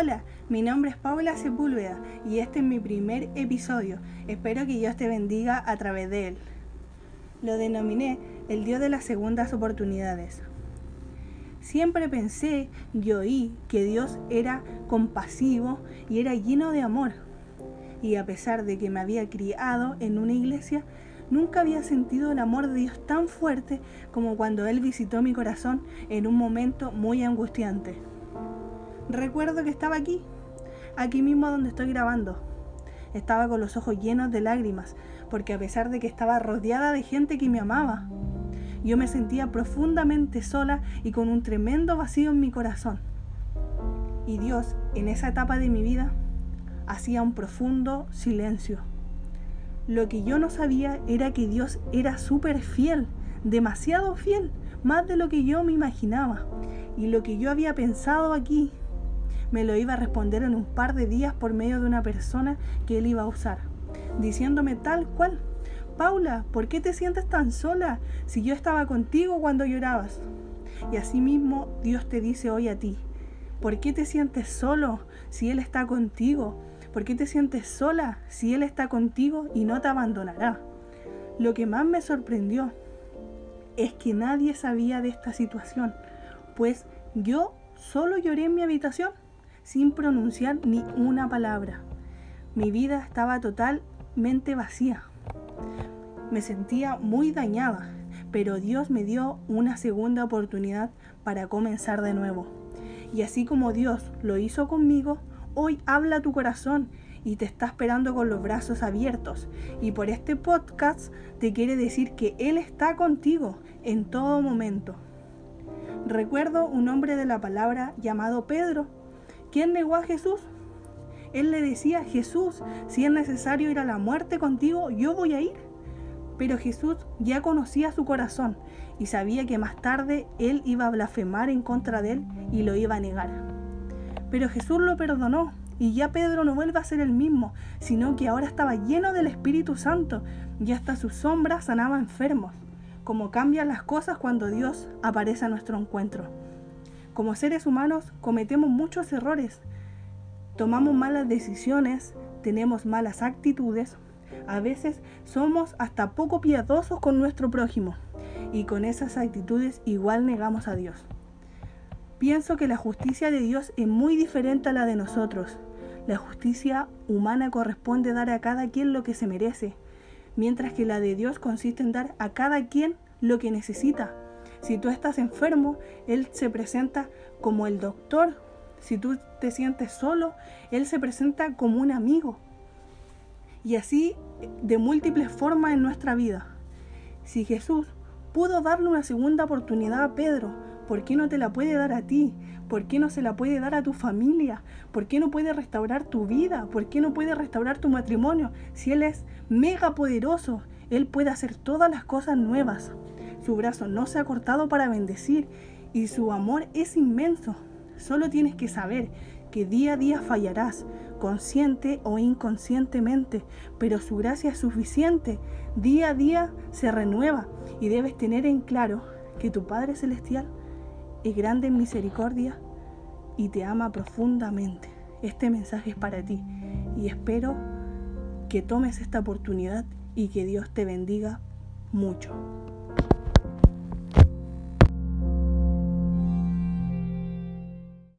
Hola, mi nombre es Paula Sepúlveda y este es mi primer episodio. Espero que Dios te bendiga a través de él. Lo denominé el Dios de las segundas oportunidades. Siempre pensé y oí que Dios era compasivo y era lleno de amor. Y a pesar de que me había criado en una iglesia, nunca había sentido el amor de Dios tan fuerte como cuando Él visitó mi corazón en un momento muy angustiante. Recuerdo que estaba aquí, aquí mismo donde estoy grabando. Estaba con los ojos llenos de lágrimas, porque a pesar de que estaba rodeada de gente que me amaba, yo me sentía profundamente sola y con un tremendo vacío en mi corazón. Y Dios, en esa etapa de mi vida, hacía un profundo silencio. Lo que yo no sabía era que Dios era súper fiel, demasiado fiel, más de lo que yo me imaginaba. Y lo que yo había pensado aquí, me lo iba a responder en un par de días por medio de una persona que él iba a usar, diciéndome tal cual, Paula, ¿por qué te sientes tan sola si yo estaba contigo cuando llorabas? Y asimismo Dios te dice hoy a ti, ¿por qué te sientes solo si Él está contigo? ¿Por qué te sientes sola si Él está contigo y no te abandonará? Lo que más me sorprendió es que nadie sabía de esta situación, pues yo solo lloré en mi habitación sin pronunciar ni una palabra. Mi vida estaba totalmente vacía. Me sentía muy dañada, pero Dios me dio una segunda oportunidad para comenzar de nuevo. Y así como Dios lo hizo conmigo, hoy habla tu corazón y te está esperando con los brazos abiertos. Y por este podcast te quiere decir que Él está contigo en todo momento. Recuerdo un hombre de la palabra llamado Pedro, quien negó a Jesús. Él le decía, Jesús, si es necesario ir a la muerte contigo, yo voy a ir. Pero Jesús ya conocía su corazón y sabía que más tarde él iba a blasfemar en contra de él y lo iba a negar. Pero Jesús lo perdonó y ya Pedro no vuelve a ser el mismo, sino que ahora estaba lleno del Espíritu Santo y hasta su sombra sanaba enfermos, como cambian las cosas cuando Dios aparece a nuestro encuentro. Como seres humanos cometemos muchos errores, tomamos malas decisiones, tenemos malas actitudes, a veces somos hasta poco piadosos con nuestro prójimo y con esas actitudes igual negamos a Dios. Pienso que la justicia de Dios es muy diferente a la de nosotros. La justicia humana corresponde dar a cada quien lo que se merece, mientras que la de Dios consiste en dar a cada quien lo que necesita. Si tú estás enfermo, Él se presenta como el doctor. Si tú te sientes solo, Él se presenta como un amigo. Y así de múltiples formas en nuestra vida. Si Jesús pudo darle una segunda oportunidad a Pedro, ¿por qué no te la puede dar a ti? ¿Por qué no se la puede dar a tu familia? ¿Por qué no puede restaurar tu vida? ¿Por qué no puede restaurar tu matrimonio? Si Él es mega poderoso, Él puede hacer todas las cosas nuevas. Su brazo no se ha cortado para bendecir y su amor es inmenso. Solo tienes que saber que día a día fallarás, consciente o inconscientemente, pero su gracia es suficiente. Día a día se renueva y debes tener en claro que tu Padre Celestial es grande en misericordia y te ama profundamente. Este mensaje es para ti y espero que tomes esta oportunidad y que Dios te bendiga mucho.